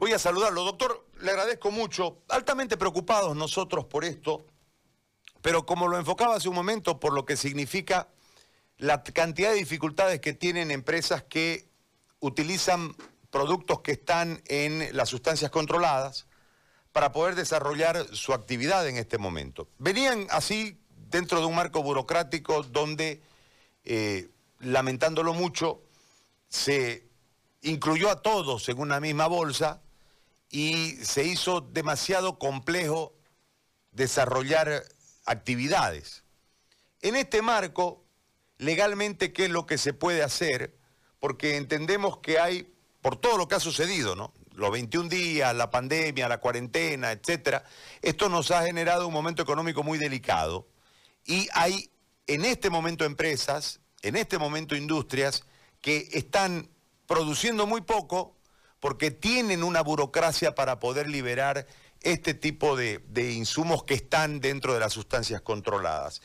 Voy a saludarlo. Doctor, le agradezco mucho. Altamente preocupados nosotros por esto, pero como lo enfocaba hace un momento, por lo que significa la cantidad de dificultades que tienen empresas que utilizan productos que están en las sustancias controladas para poder desarrollar su actividad en este momento. Venían así dentro de un marco burocrático donde, eh, lamentándolo mucho, se incluyó a todos en una misma bolsa y se hizo demasiado complejo desarrollar actividades. En este marco, legalmente, ¿qué es lo que se puede hacer? Porque entendemos que hay, por todo lo que ha sucedido, ¿no? Los 21 días, la pandemia, la cuarentena, etcétera, esto nos ha generado un momento económico muy delicado y hay en este momento empresas, en este momento industrias que están produciendo muy poco porque tienen una burocracia para poder liberar este tipo de, insumos que están dentro de las sustancias controladas.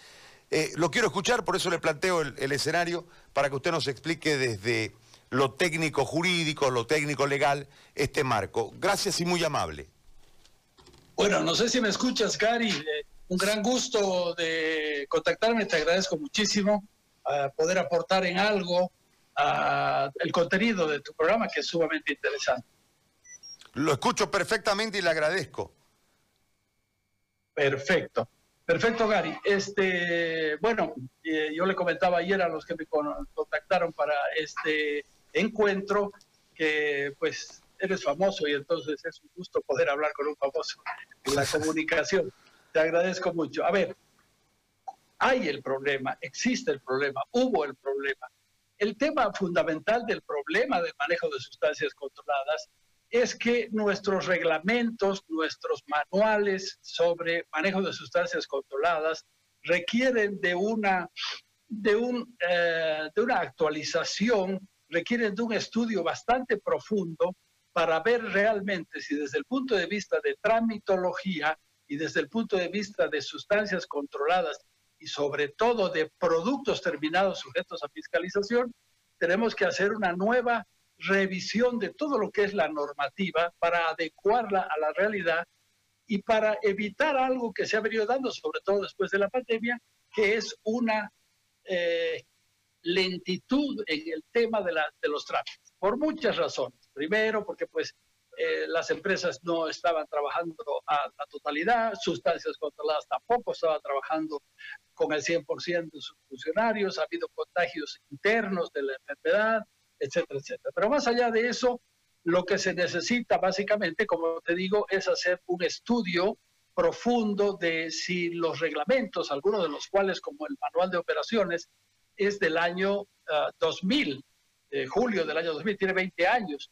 Eh, lo quiero escuchar, por eso le planteo el, escenario, para que usted nos explique desde lo técnico jurídico, lo técnico legal, este marco. Gracias y muy amable. Bueno, no sé si me escuchas, Gary. Eh, un gran gusto de contactarme, te agradezco muchísimo a poder aportar en algo a el contenido de tu programa que es sumamente interesante. Lo escucho perfectamente y le agradezco. Perfecto. Perfecto, Gary. Este, bueno, eh, yo le comentaba ayer a los que me contactaron para este encuentro que pues eres famoso y entonces es un gusto poder hablar con un famoso en la comunicación. Te agradezco mucho. A ver, hay el problema, existe el problema, hubo el problema. El tema fundamental del problema del manejo de sustancias controladas es que nuestros reglamentos, nuestros manuales sobre manejo de sustancias controladas requieren de una, de, un, eh, de una actualización, requieren de un estudio bastante profundo para ver realmente si desde el punto de vista de tramitología y desde el punto de vista de sustancias controladas y sobre todo de productos terminados sujetos a fiscalización, tenemos que hacer una nueva revisión de todo lo que es la normativa para adecuarla a la realidad y para evitar algo que se ha venido dando, sobre todo después de la pandemia, que es una eh, lentitud en el tema de, la, de los trámites, por muchas razones. Primero, porque pues eh, las empresas no estaban trabajando a, a, totalidad, sustancias controladas tampoco estaban trabajando con el 100% de sus funcionarios, ha habido contagios internos de la enfermedad, etcétera, etcétera. Pero más allá de eso, lo que se necesita básicamente, como te digo, es hacer un estudio profundo de si los reglamentos, algunos de los cuales, como el manual de operaciones, es del año 2000, ah, julio del año 2000, tiene 20 años,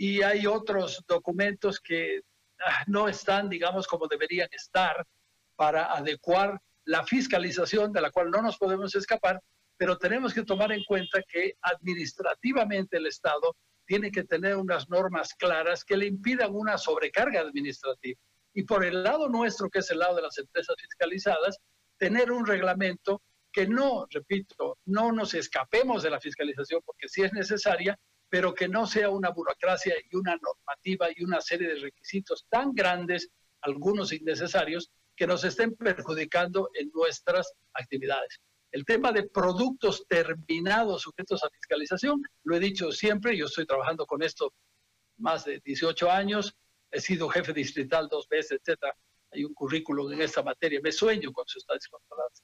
y hay otros documentos que ah, no están, digamos, como deberían estar para adecuar la fiscalización de la cual no nos podemos escapar, pero tenemos que tomar en cuenta que administrativamente el Estado tiene que tener unas normas claras que le impidan una sobrecarga administrativa. Y por el lado nuestro, que es el lado de las empresas fiscalizadas, tener un reglamento que no, repito, no nos escapemos de la fiscalización porque sí es necesaria, pero que no sea una burocracia y una normativa y una serie de requisitos tan grandes, algunos innecesarios, que nos estén perjudicando en nuestras actividades. El tema de productos terminados sujetos a fiscalización, lo he dicho siempre, yo estoy trabajando con esto más de 18 años, he sido jefe distrital dos veces, etcétera. Hay un currículum en esta materia, me sueño con sustancias controladas.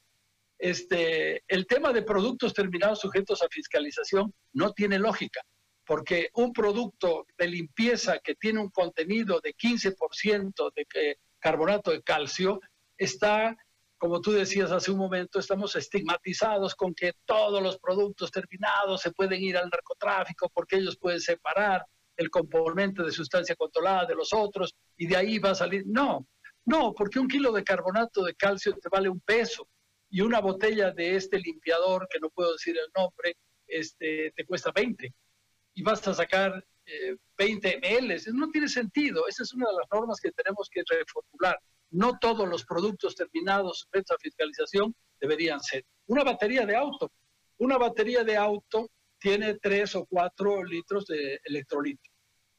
Este, el tema de productos terminados sujetos a fiscalización no tiene lógica porque un producto de limpieza que tiene un contenido de 15% de carbonato de calcio está, como tú decías hace un momento, estamos estigmatizados con que todos los productos terminados se pueden ir al narcotráfico porque ellos pueden separar el componente de sustancia controlada de los otros y de ahí va a salir. No, no, porque un kilo de carbonato de calcio te vale un peso y una botella de este limpiador, que no puedo decir el nombre, este, te cuesta 20 y vas a sacar 20 eh, ml. No tiene sentido. Esa es una de las normas que tenemos que reformular. No todos los productos terminados sujetos a fiscalización deberían ser. Una batería de auto. Una batería de auto tiene 3 o 4 litros de electrolito.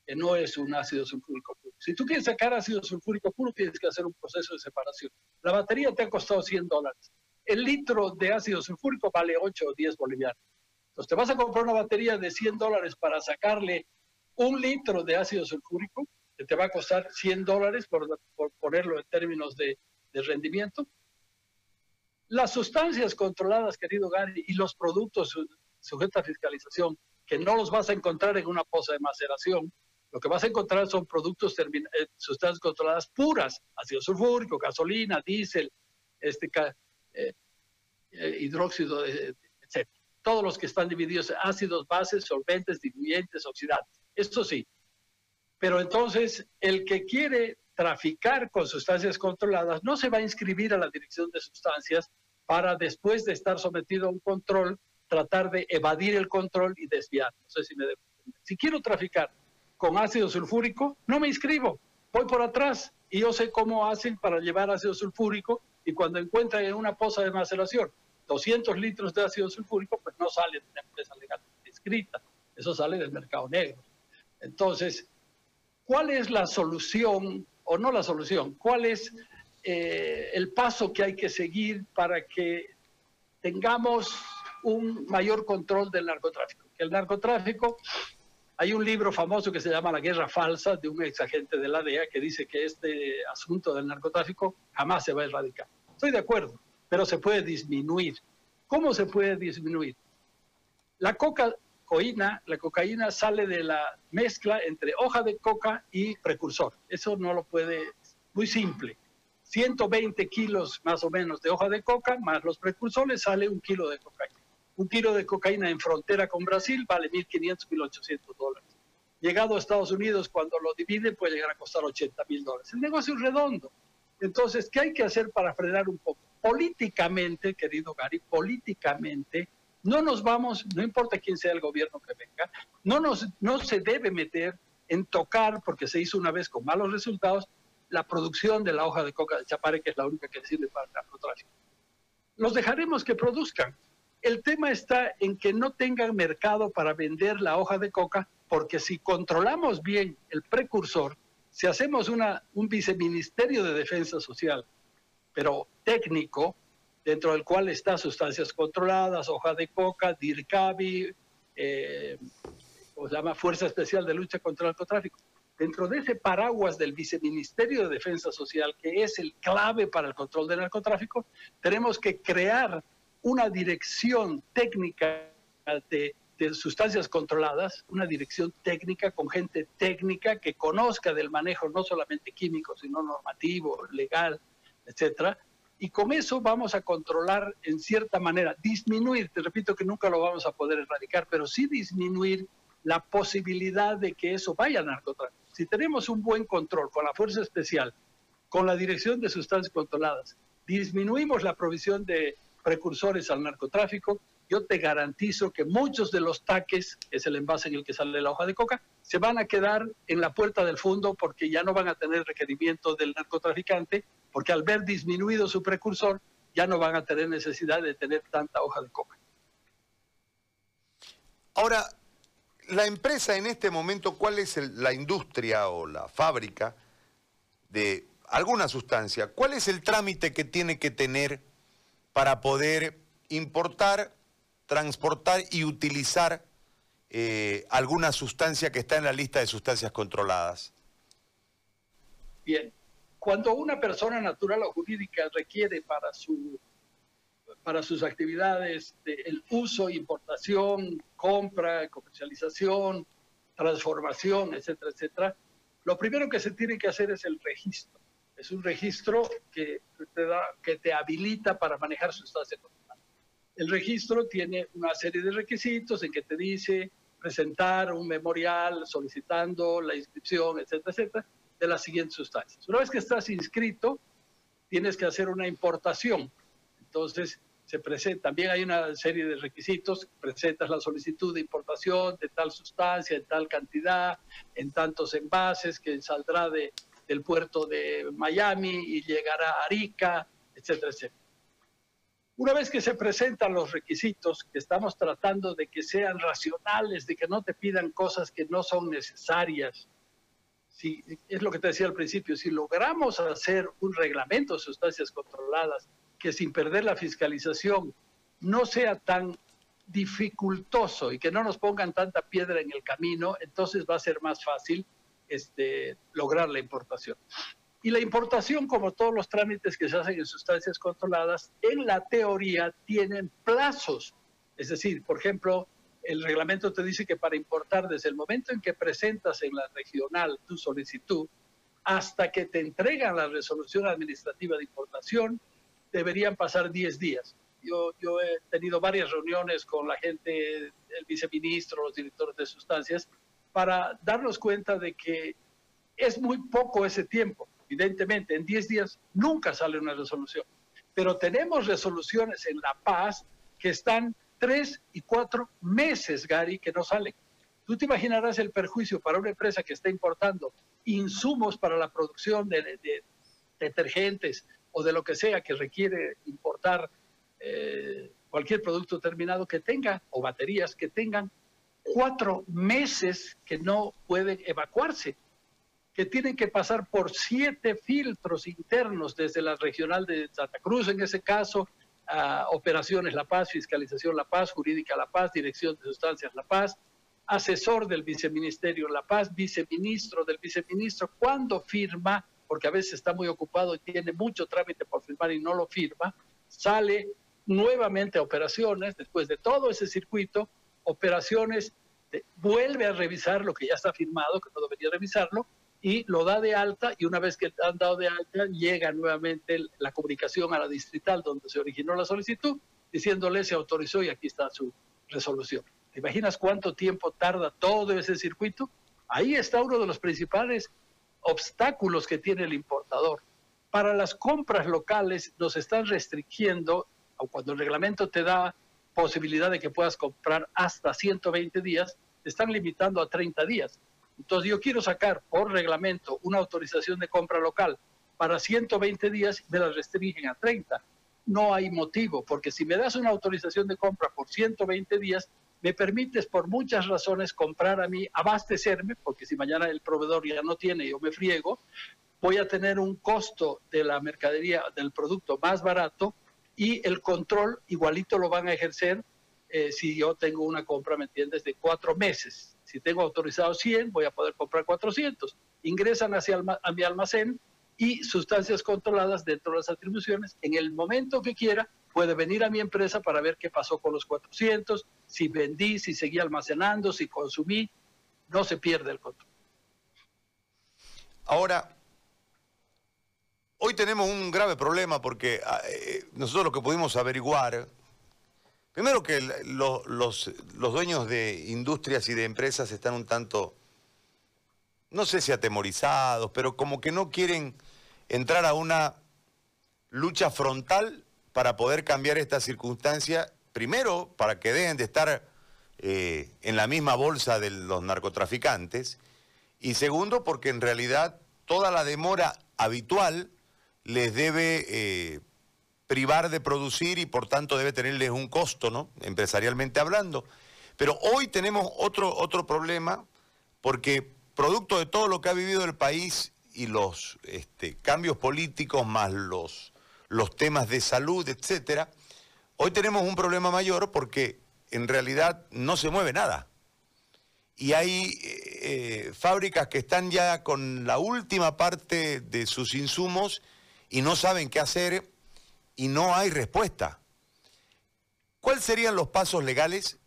que no es un ácido sulfúrico puro. Si tú quieres sacar ácido sulfúrico puro, tienes que hacer un proceso de separación. La batería te ha costado 100 dólares. El litro de ácido sulfúrico vale 8 o 10 bolivianos. Entonces, te vas a comprar una batería de 100 dólares para sacarle un litro de ácido sulfúrico, que te va a costar 100 dólares, por, ponerlo en términos de, de rendimiento. Las sustancias controladas, querido Gary, y los productos sujetos a fiscalización, que no los vas a encontrar en una poza de maceración, lo que vas a encontrar son productos, eh, sustancias controladas puras, ácido sulfúrico, gasolina, diésel, este, eh, eh, hidróxido, etc. Todos los que están divididos en ácidos, bases, solventes, diluyentes, oxidantes. Esto sí. Pero entonces, el que quiere traficar con sustancias controladas no se va a inscribir a la dirección de sustancias para después de estar sometido a un control, tratar de evadir el control y desviar. No sé si me debo Si quiero traficar con ácido sulfúrico, no me inscribo, voy por atrás y yo sé cómo hacen para llevar ácido sulfúrico y cuando encuentran en una poza de maceración 200 litros de ácido sulfúrico, pues no sale de una empresa legalmente inscrita, eso sale del mercado negro. Entonces, ¿cuál es la solución o no la solución? ¿Cuál es eh, el paso que hay que seguir para que tengamos un mayor control del narcotráfico? Que el narcotráfico hay un libro famoso que se llama La Guerra Falsa de un ex agente de la DEA que dice que este asunto del narcotráfico jamás se va a erradicar. Estoy de acuerdo, pero se puede disminuir. ¿Cómo se puede disminuir? La cocaína, la cocaína sale de la mezcla entre hoja de coca y precursor. Eso no lo puede, muy simple. 120 kilos más o menos de hoja de coca más los precursores sale un kilo de cocaína. Un kilo de cocaína en frontera con Brasil vale 1.500, 1.800 dólares. Llegado a Estados Unidos, cuando lo dividen, puede llegar a costar 80 mil dólares. El negocio es redondo. Entonces, ¿qué hay que hacer para frenar un poco? Políticamente, querido Gary, políticamente, no nos vamos, no importa quién sea el gobierno que venga, no, nos, no se debe meter en tocar, porque se hizo una vez con malos resultados, la producción de la hoja de coca de Chapare, que es la única que sirve para el narcotráfico. Los dejaremos que produzcan, el tema está en que no tengan mercado para vender la hoja de coca, porque si controlamos bien el precursor, si hacemos una, un viceministerio de defensa social, pero técnico, dentro del cual está sustancias controladas, hoja de coca, DIRCABI, eh, o se llama Fuerza Especial de Lucha contra el Narcotráfico. Dentro de ese paraguas del Viceministerio de Defensa Social, que es el clave para el control del narcotráfico, tenemos que crear una dirección técnica de, sustancias controladas, una dirección técnica con gente técnica que conozca del manejo no solamente químico, sino normativo, legal, etcétera. Y con eso vamos a controlar en cierta manera, disminuir, te repito que nunca lo vamos a poder erradicar, pero sí disminuir la posibilidad de que eso vaya a narcotráfico. Si tenemos un buen control con la Fuerza Especial, con la Dirección de Sustancias Controladas, disminuimos la provisión de precursores al narcotráfico, yo te garantizo que muchos de los taques, es el envase en el que sale la hoja de coca, se van a quedar en la puerta del fondo porque ya no van a tener requerimiento del narcotraficante, porque al ver disminuido su precursor, ya no van a tener necesidad de tener tanta hoja de coca. Ahora, la empresa en este momento, ¿cuál es la industria o la fábrica de alguna sustancia? ¿Cuál es el trámite que tiene que tener para poder importar, transportar y utilizar eh, alguna sustancia que está en la lista de sustancias controladas? Bien, cuando una persona natural o jurídica requiere para, su, para sus actividades el uso, importación, compra, comercialización, transformación, etcétera, etcétera, lo primero que se tiene que hacer es el registro. Es un registro que te, da, que te habilita para manejar sustancias controladas. El registro tiene una serie de requisitos en que te dice presentar un memorial solicitando la inscripción, etcétera, etcétera, de las siguientes sustancias. Una vez que estás inscrito, tienes que hacer una importación. Entonces, se presenta, también hay una serie de requisitos, presentas la solicitud de importación de tal sustancia, en tal cantidad, en tantos envases, que saldrá de, del puerto de Miami y llegará a Arica, etcétera, etcétera. Una vez que se presentan los requisitos, que estamos tratando de que sean racionales, de que no te pidan cosas que no son necesarias, es lo que te decía al principio, si logramos hacer un reglamento de sustancias controladas que sin perder la fiscalización no sea tan dificultoso y que no nos pongan tanta piedra en el camino, entonces va a ser más fácil este, lograr la importación. Y la importación, como todos los trámites que se hacen en sustancias controladas, en la teoría tienen plazos. Es decir, por ejemplo, el reglamento te dice que para importar desde el momento en que presentas en la regional tu solicitud hasta que te entregan la resolución administrativa de importación, deberían pasar 10 días. Yo, yo he tenido varias reuniones con la gente, el viceministro, los directores de sustancias, para darnos cuenta de que es muy poco ese tiempo. Evidentemente, en 10 días nunca sale una resolución, pero tenemos resoluciones en La Paz que están tres y cuatro meses, Gary, que no salen. Tú te imaginarás el perjuicio para una empresa que está importando insumos para la producción de, detergentes o de lo que sea que requiere importar eh, cualquier producto terminado que tenga, o baterías que tengan cuatro meses que no pueden evacuarse, que tienen que pasar por siete filtros internos desde la regional de Santa Cruz, en ese caso, a Operaciones La Paz, Fiscalización La Paz, Jurídica La Paz, Dirección de Sustancias La Paz, asesor del viceministerio La Paz, viceministro del viceministro, cuando firma, porque a veces está muy ocupado y tiene mucho trámite por firmar y no lo firma, sale nuevamente a operaciones, después de todo ese circuito, operaciones, vuelve a revisar lo que ya está firmado, que no debería revisarlo, y lo da de alta y una vez que han dado de alta llega nuevamente la comunicación a la distrital donde se originó la solicitud diciéndole se autorizó y aquí está su resolución. ¿Te imaginas cuánto tiempo tarda todo ese circuito? Ahí está uno de los principales obstáculos que tiene el importador. Para las compras locales nos están restringiendo, o cuando el reglamento te da posibilidad de que puedas comprar hasta 120 días, te están limitando a 30 días. Entonces yo quiero sacar por reglamento una autorización de compra local para 120 días, me la restringen a 30. No hay motivo, porque si me das una autorización de compra por 120 días, me permites por muchas razones comprar a mí, abastecerme, porque si mañana el proveedor ya no tiene yo me friego, voy a tener un costo de la mercadería, del producto más barato y el control igualito lo van a ejercer eh, si yo tengo una compra, ¿me entiendes?, de cuatro meses. Si tengo autorizado 100, voy a poder comprar 400. Ingresan hacia a mi almacén y sustancias controladas dentro de las atribuciones. En el momento que quiera, puede venir a mi empresa para ver qué pasó con los 400, si vendí, si seguí almacenando, si consumí. No se pierde el control. Ahora, hoy tenemos un grave problema porque ah, eh, nosotros lo que pudimos averiguar Primero que los, dueños de industrias y de empresas están un tanto, no sé si atemorizados, pero como que no quieren entrar a una lucha frontal para poder cambiar esta circunstancia, primero para que dejen de estar eh, en la misma bolsa de los narcotraficantes, y segundo porque en realidad toda la demora habitual les debe eh, privar de producir y por tanto debe tenerles un costo, ¿no? Empresarialmente hablando. Pero hoy tenemos otro, otro problema porque producto de todo lo que ha vivido el país y los este, cambios políticos más los, los temas de salud, etcétera, hoy tenemos un problema mayor porque en realidad no se mueve nada. Y hay eh, fábricas que están ya con la última parte de sus insumos y no saben qué hacer y no hay respuesta. ¿Cuáles serían los pasos legales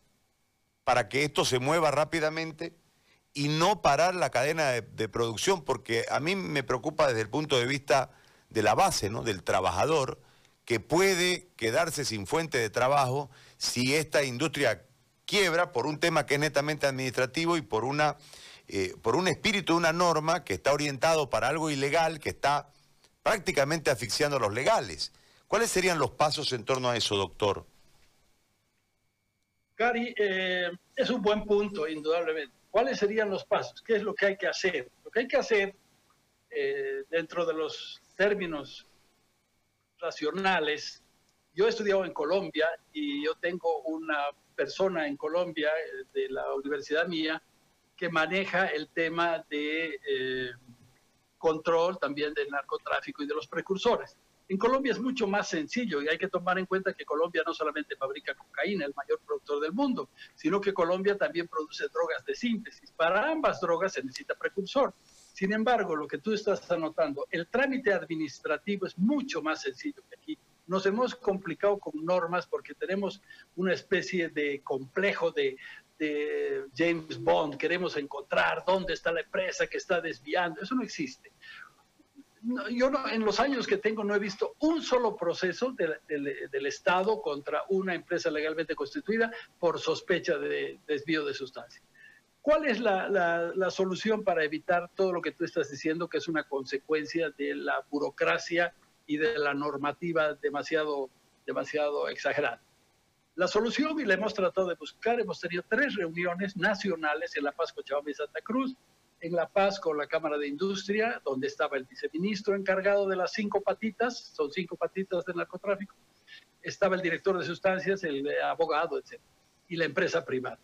para que esto se mueva rápidamente y no parar la cadena de, producción? Porque a mí me preocupa desde el punto de vista de la base, ¿no? del trabajador, que puede quedarse sin fuente de trabajo si esta industria quiebra por un tema que es netamente administrativo y por, una, eh, por un espíritu de una norma que está orientado para algo ilegal, que está prácticamente asfixiando a los legales. ¿Cuáles serían los pasos en torno a eso, doctor? Gary, eh, es un buen punto, indudablemente. ¿Cuáles serían los pasos? ¿Qué es lo que hay que hacer? Lo que hay que hacer eh, dentro de los términos racionales, yo he estudiado en Colombia y yo tengo una persona en Colombia eh, de la universidad mía que maneja el tema de control también del narcotráfico y de los precursores. En Colombia es mucho más sencillo y hay que tomar en cuenta que Colombia no solamente fabrica cocaína, el mayor productor del mundo, sino que Colombia también produce drogas de síntesis. Para ambas drogas se necesita precursor. Sin embargo, lo que tú estás anotando, el trámite administrativo es mucho más sencillo que aquí. Nos hemos complicado con normas porque tenemos una especie de complejo de, de James Bond. Queremos encontrar dónde está la empresa que está desviando. Eso no existe yo no, en los años que tengo no he visto un solo proceso del Estado contra una empresa legalmente constituida por sospecha de desvío de sustancia. ¿Cuál es la, la, solución para evitar todo lo que tú estás diciendo, que es una consecuencia de la burocracia y de la normativa demasiado, demasiado exagerada? La solución, y la hemos tratado de buscar, hemos tenido tres reuniones nacionales en La Paz, Cochabamba y Santa Cruz, en La Paz con la Cámara de Industria, donde estaba el viceministro encargado de las cinco patitas, son cinco patitas del narcotráfico, estaba el director de sustancias, el abogado, etc. Y la empresa privada.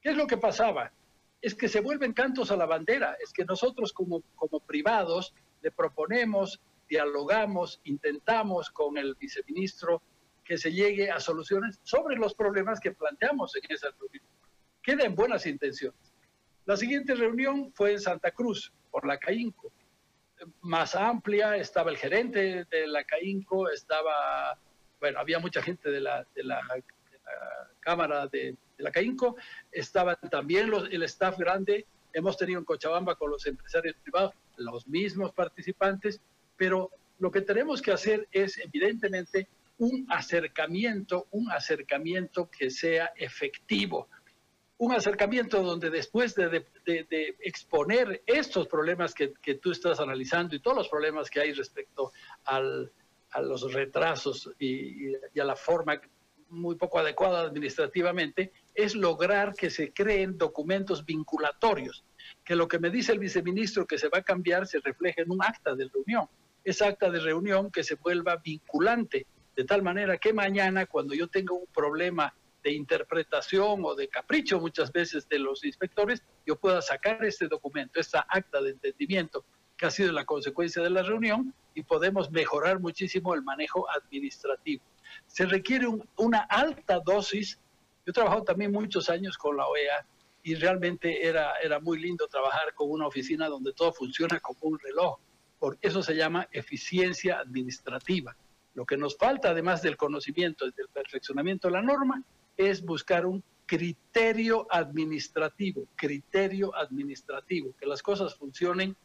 ¿Qué es lo que pasaba? Es que se vuelven cantos a la bandera, es que nosotros como, como privados le proponemos, dialogamos, intentamos con el viceministro que se llegue a soluciones sobre los problemas que planteamos en esa reunión. Queda buenas intenciones la siguiente reunión fue en Santa Cruz, por la CAINCO. Más amplia, estaba el gerente de la CAINCO, estaba, bueno, había mucha gente de la, Cámara de, la CAINCO, estaban también el staff grande, hemos tenido en Cochabamba con los empresarios privados los mismos participantes, pero lo que tenemos que hacer es evidentemente un acercamiento, un acercamiento que sea efectivo, un acercamiento donde después de, exponer estos problemas que, tú estás analizando y todos los problemas que hay respecto a los retrasos y, a la forma muy poco adecuada administrativamente, es lograr que se creen documentos vinculatorios, que lo que me dice el viceministro que se va a cambiar se refleje en un acta de reunión, esa acta de reunión que se vuelva vinculante, de tal manera que mañana cuando yo tenga un problema de interpretación o de capricho muchas veces de los inspectores, yo pueda sacar este documento, esta acta de entendimiento que ha sido la consecuencia de la reunión y podemos mejorar muchísimo el manejo administrativo. Se requiere una alta dosis. Yo he trabajado también muchos años con la OEA y realmente era, era muy lindo trabajar con una oficina donde todo funciona como un reloj. Por eso se llama eficiencia administrativa. Lo que nos falta, además del conocimiento y del perfeccionamiento de la norma, es buscar un criterio administrativo, criterio administrativo, que las cosas funcionen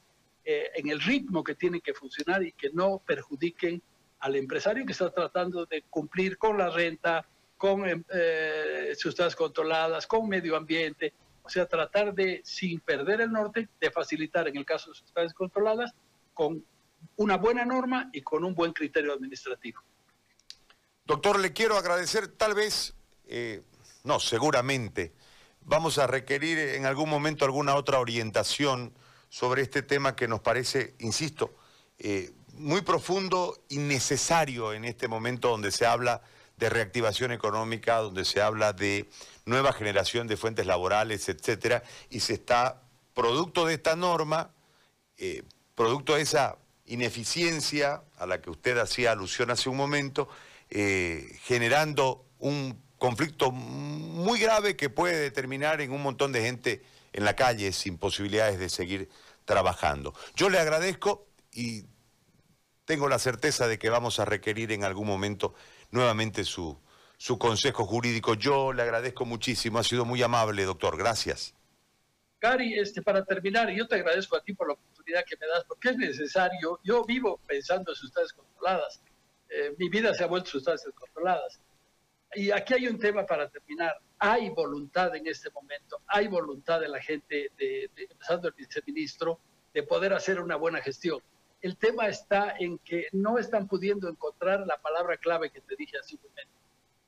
eh, en el ritmo que tienen que funcionar y que no perjudiquen al empresario que está tratando de cumplir con la renta, con em, eh, sustancias controladas, con medio ambiente, o sea, tratar de, sin perder el norte, de facilitar en el caso de sustancias controladas, con una buena norma y con un buen criterio administrativo. Doctor, le quiero agradecer tal vez eh, no, seguramente, vamos a requerir en algún momento alguna otra orientación sobre este tema que nos parece, insisto, eh, muy profundo y necesario en este momento donde se habla de reactivación económica, donde se habla de nueva generación de fuentes laborales, etcétera, y se está, producto de esta norma, eh, producto de esa ineficiencia a la que usted hacía alusión hace un momento, generando un conflicto muy grave que puede determinar en un montón de gente en la calle sin posibilidades de seguir trabajando. Yo le agradezco y tengo la certeza de que vamos a requerir en algún momento nuevamente su, su consejo jurídico. Yo le agradezco muchísimo, ha sido muy amable, doctor. Gracias. Cari, este, para terminar, yo te agradezco a ti por la oportunidad que me das, porque es necesario. Yo vivo pensando en sustancias controladas. Eh, mi vida se ha vuelto sustancias controladas y aquí hay un tema para terminar. Hay voluntad en este momento, hay voluntad de la gente, de, empezando el viceministro, de poder hacer una buena gestión. El tema está en que no están pudiendo encontrar la palabra clave que te dije hace un momento.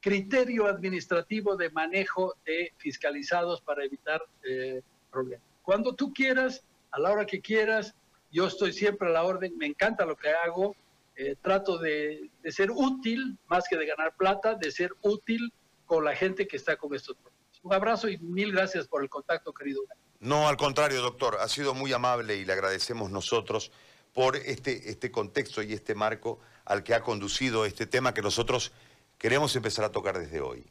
Criterio administrativo de manejo de fiscalizados para evitar eh, problemas. Cuando tú quieras, a la hora que quieras, yo estoy siempre a la orden, me encanta lo que hago, eh, trato de, ser útil, más que de ganar plata, de ser útil con la gente que está con estos problemas. Un abrazo y mil gracias por el contacto, querido. No, al contrario, doctor, ha sido muy amable y le agradecemos nosotros por este, este contexto y este marco al que ha conducido este tema que nosotros queremos empezar a tocar desde hoy.